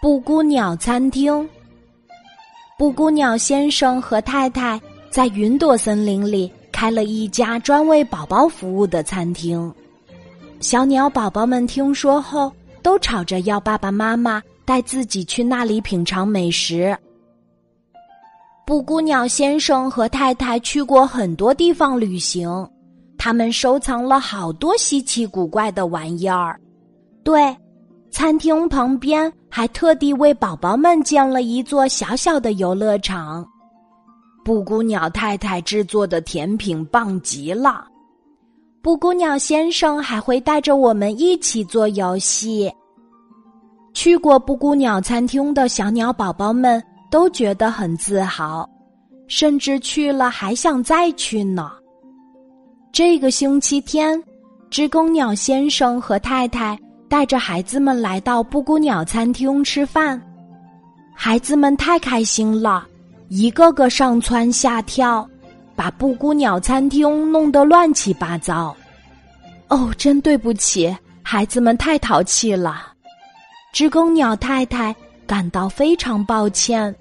布谷鸟餐厅。布谷鸟先生和太太在云朵森林里开了一家专为宝宝服务的餐厅。小鸟宝宝们听说后，都吵着要爸爸妈妈带自己去那里品尝美食。布谷鸟先生和太太去过很多地方旅行，他们收藏了好多稀奇古怪的玩意儿。对。餐厅旁边还特地为宝宝们建了一座小小的游乐场。布谷鸟太太制作的甜品棒极了，布谷鸟先生还会带着我们一起做游戏。去过布谷鸟餐厅的小鸟宝宝们都觉得很自豪，甚至去了还想再去呢。这个星期天，知更鸟先生和太太。带着孩子们来到布谷鸟餐厅吃饭，孩子们太开心了，一个个上蹿下跳，把布谷鸟餐厅弄得乱七八糟。哦，真对不起，孩子们太淘气了。知更鸟太太感到非常抱歉，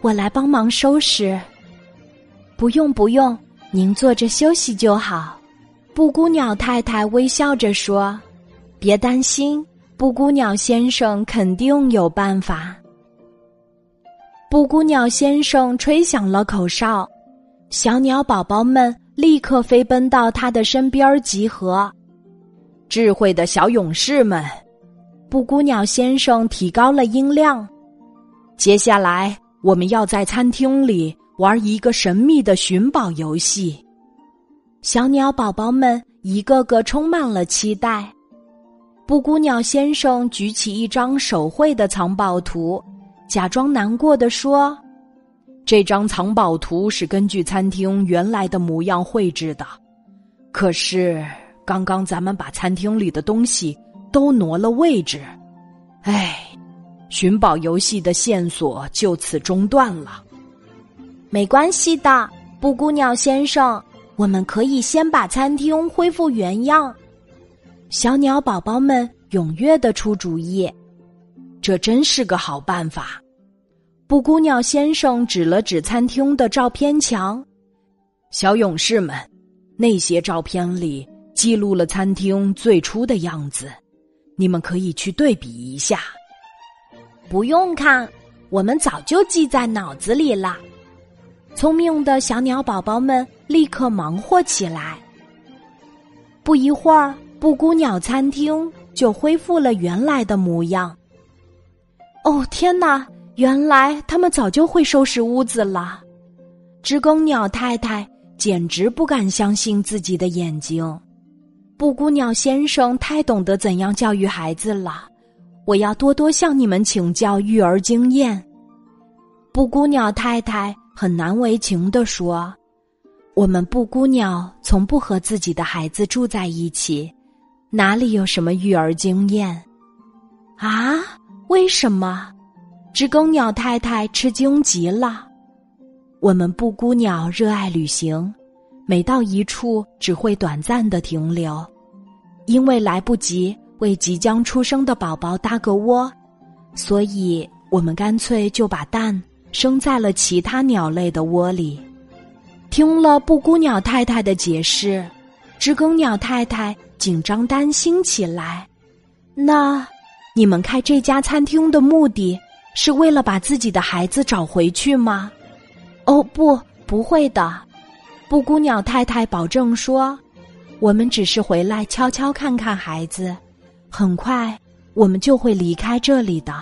我来帮忙收拾。不用不用，您坐着休息就好。布谷鸟太太微笑着说。别担心，布谷鸟先生肯定有办法。布谷鸟先生吹响了口哨，小鸟宝宝们立刻飞奔到他的身边集合。智慧的小勇士们，布谷鸟先生提高了音量。接下来，我们要在餐厅里玩一个神秘的寻宝游戏。小鸟宝宝们一个个充满了期待。布谷鸟先生举起一张手绘的藏宝图，假装难过的说：“这张藏宝图是根据餐厅原来的模样绘制的，可是刚刚咱们把餐厅里的东西都挪了位置，唉，寻宝游戏的线索就此中断了。没关系的，布谷鸟先生，我们可以先把餐厅恢复原样。”小鸟宝宝们踊跃的出主意，这真是个好办法。布谷鸟先生指了指餐厅的照片墙，小勇士们，那些照片里记录了餐厅最初的样子，你们可以去对比一下。不用看，我们早就记在脑子里了。聪明的小鸟宝宝们立刻忙活起来。不一会儿。布谷鸟餐厅就恢复了原来的模样。哦天哪！原来他们早就会收拾屋子了。知更鸟太太简直不敢相信自己的眼睛。布谷鸟先生太懂得怎样教育孩子了，我要多多向你们请教育儿经验。布谷鸟太太很难为情地说：“我们布谷鸟从不和自己的孩子住在一起。”哪里有什么育儿经验？啊？为什么？知更鸟太太吃惊极了。我们布谷鸟热爱旅行，每到一处只会短暂的停留，因为来不及为即将出生的宝宝搭个窝，所以我们干脆就把蛋生在了其他鸟类的窝里。听了布谷鸟太太的解释，知更鸟太太。紧张担心起来，那你们开这家餐厅的目的是为了把自己的孩子找回去吗？哦，不，不会的。布谷鸟太太保证说：“我们只是回来悄悄看看孩子，很快我们就会离开这里的。”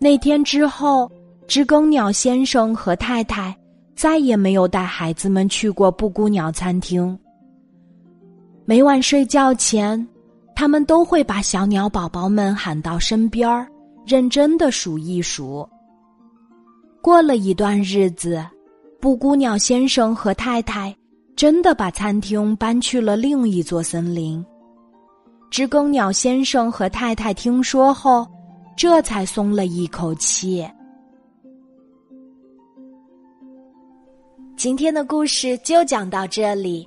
那天之后，知更鸟先生和太太再也没有带孩子们去过布谷鸟餐厅。每晚睡觉前，他们都会把小鸟宝宝们喊到身边儿，认真的数一数。过了一段日子，布谷鸟先生和太太真的把餐厅搬去了另一座森林。知更鸟先生和太太听说后，这才松了一口气。今天的故事就讲到这里。